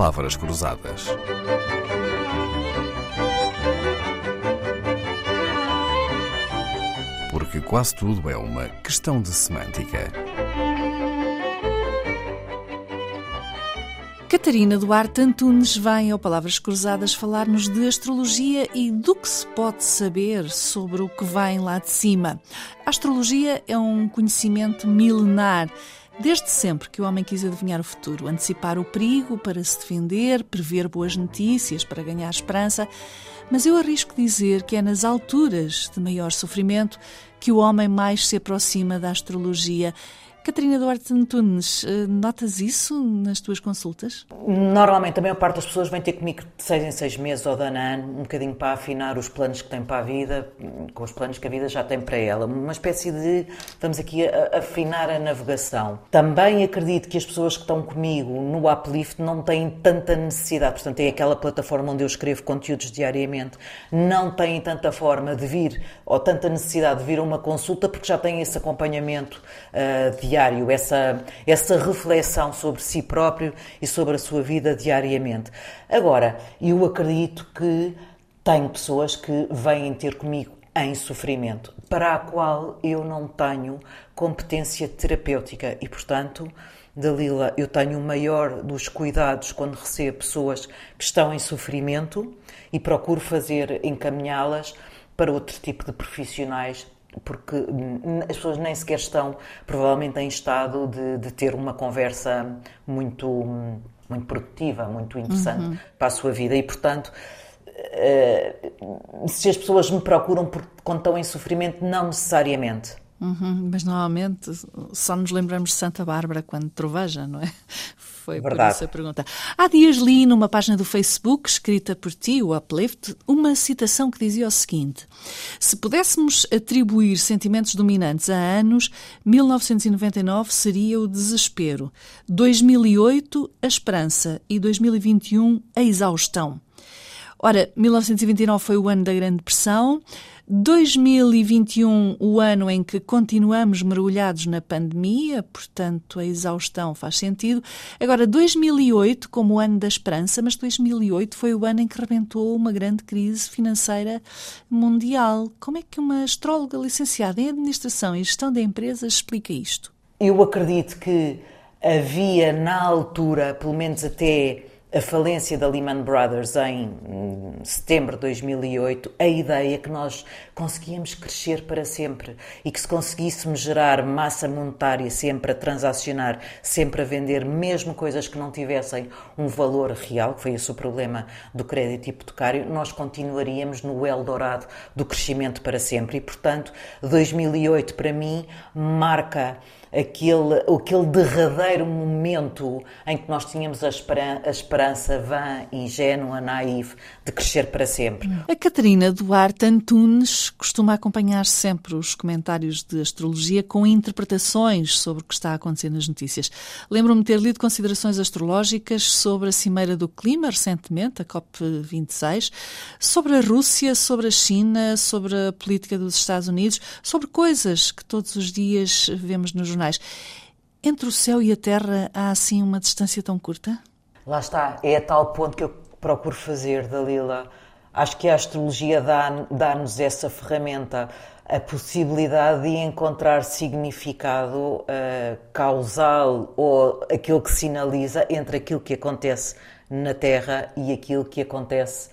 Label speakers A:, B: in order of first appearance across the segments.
A: palavras cruzadas. Porque quase tudo é uma questão de semântica.
B: Catarina Duarte Antunes vem ao Palavras Cruzadas falar-nos de astrologia e do que se pode saber sobre o que vem lá de cima. A astrologia é um conhecimento milenar. Desde sempre que o homem quis adivinhar o futuro, antecipar o perigo para se defender, prever boas notícias para ganhar esperança, mas eu arrisco dizer que é nas alturas de maior sofrimento que o homem mais se aproxima da astrologia Catarina Duarte Antunes, eh, notas isso nas tuas consultas?
C: Normalmente a maior parte das pessoas vem ter comigo de seis em seis meses ou de ano a ano, um bocadinho para afinar os planos que têm para a vida, com os planos que a vida já tem para ela. Uma espécie de, vamos aqui, a, afinar a navegação. Também acredito que as pessoas que estão comigo no Uplift não têm tanta necessidade, portanto é aquela plataforma onde eu escrevo conteúdos diariamente, não têm tanta forma de vir, ou tanta necessidade de vir a uma consulta, porque já têm esse acompanhamento uh, diário essa, essa reflexão sobre si próprio e sobre a sua vida diariamente. Agora, eu acredito que tenho pessoas que vêm ter comigo em sofrimento, para a qual eu não tenho competência terapêutica e, portanto, Dalila, eu tenho o maior dos cuidados quando recebo pessoas que estão em sofrimento e procuro fazer encaminhá-las para outro tipo de profissionais porque as pessoas nem sequer estão, provavelmente, em estado de, de ter uma conversa muito, muito produtiva, muito interessante uhum. para a sua vida. E, portanto, eh, se as pessoas me procuram porque, quando estão em sofrimento, não necessariamente.
B: Uhum, mas normalmente só nos lembramos de Santa Bárbara quando troveja, não é? Foi Verdade. por isso a pergunta. Há dias li numa página do Facebook, escrita por ti, o Uplift, uma citação que dizia o seguinte: Se pudéssemos atribuir sentimentos dominantes a anos, 1999 seria o desespero, 2008 a esperança e 2021 a exaustão. Ora, 1929 foi o ano da Grande Depressão, 2021, o ano em que continuamos mergulhados na pandemia, portanto a exaustão faz sentido. Agora, 2008 como o ano da esperança, mas 2008 foi o ano em que rebentou uma grande crise financeira mundial. Como é que uma astróloga licenciada em Administração e Gestão de Empresas explica isto?
C: Eu acredito que havia na altura, pelo menos até a falência da Lehman Brothers em hum, setembro de 2008, a ideia que nós conseguíamos crescer para sempre e que se conseguíssemos gerar massa monetária sempre a transacionar, sempre a vender, mesmo coisas que não tivessem um valor real, que foi esse o problema do crédito hipotecário, nós continuaríamos no Eldorado do crescimento para sempre. E, portanto, 2008 para mim marca aquele, aquele derradeiro momento em que nós tínhamos a, esperança, a esperança vã, ingênua, naive, de crescer para sempre.
B: A Catarina Duarte Antunes costuma acompanhar sempre os comentários de astrologia com interpretações sobre o que está a acontecer nas notícias. Lembro-me ter lido considerações astrológicas sobre a Cimeira do Clima, recentemente, a COP26, sobre a Rússia, sobre a China, sobre a política dos Estados Unidos, sobre coisas que todos os dias vemos nos Entre o céu e a terra há assim uma distância tão curta?
C: Lá está, é a tal ponto que eu procuro fazer, Dalila. Acho que a astrologia dá-nos dá essa ferramenta, a possibilidade de encontrar significado uh, causal ou aquilo que sinaliza entre aquilo que acontece na Terra e aquilo que acontece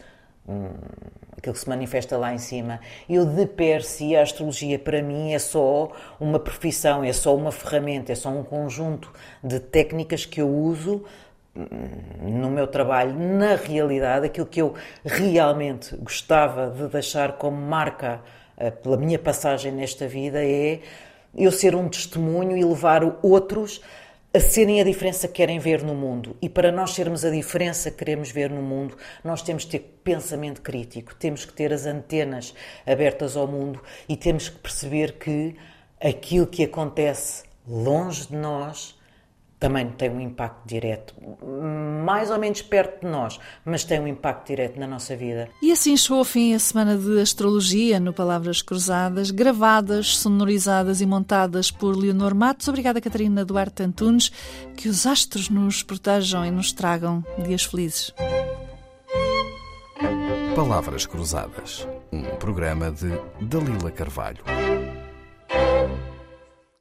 C: hum, aquilo que se manifesta lá em cima. Eu, de per si, a astrologia para mim é só uma profissão, é só uma ferramenta, é só um conjunto de técnicas que eu uso hum, no meu trabalho. Na realidade, aquilo que eu realmente gostava de deixar como marca eh, pela minha passagem nesta vida é eu ser um testemunho e levar outros a serem a diferença que querem ver no mundo. E para nós sermos a diferença que queremos ver no mundo, nós temos que ter pensamento crítico, temos que ter as antenas abertas ao mundo e temos que perceber que aquilo que acontece longe de nós também tem um impacto direto, mais ou menos perto de nós, mas tem um impacto direto na nossa vida.
B: E assim chegou ao fim a semana de astrologia no Palavras Cruzadas, gravadas, sonorizadas e montadas por Leonor Matos. Obrigada, Catarina Duarte Antunes. Que os astros nos protejam e nos tragam dias felizes.
A: Palavras Cruzadas, um programa de Dalila Carvalho.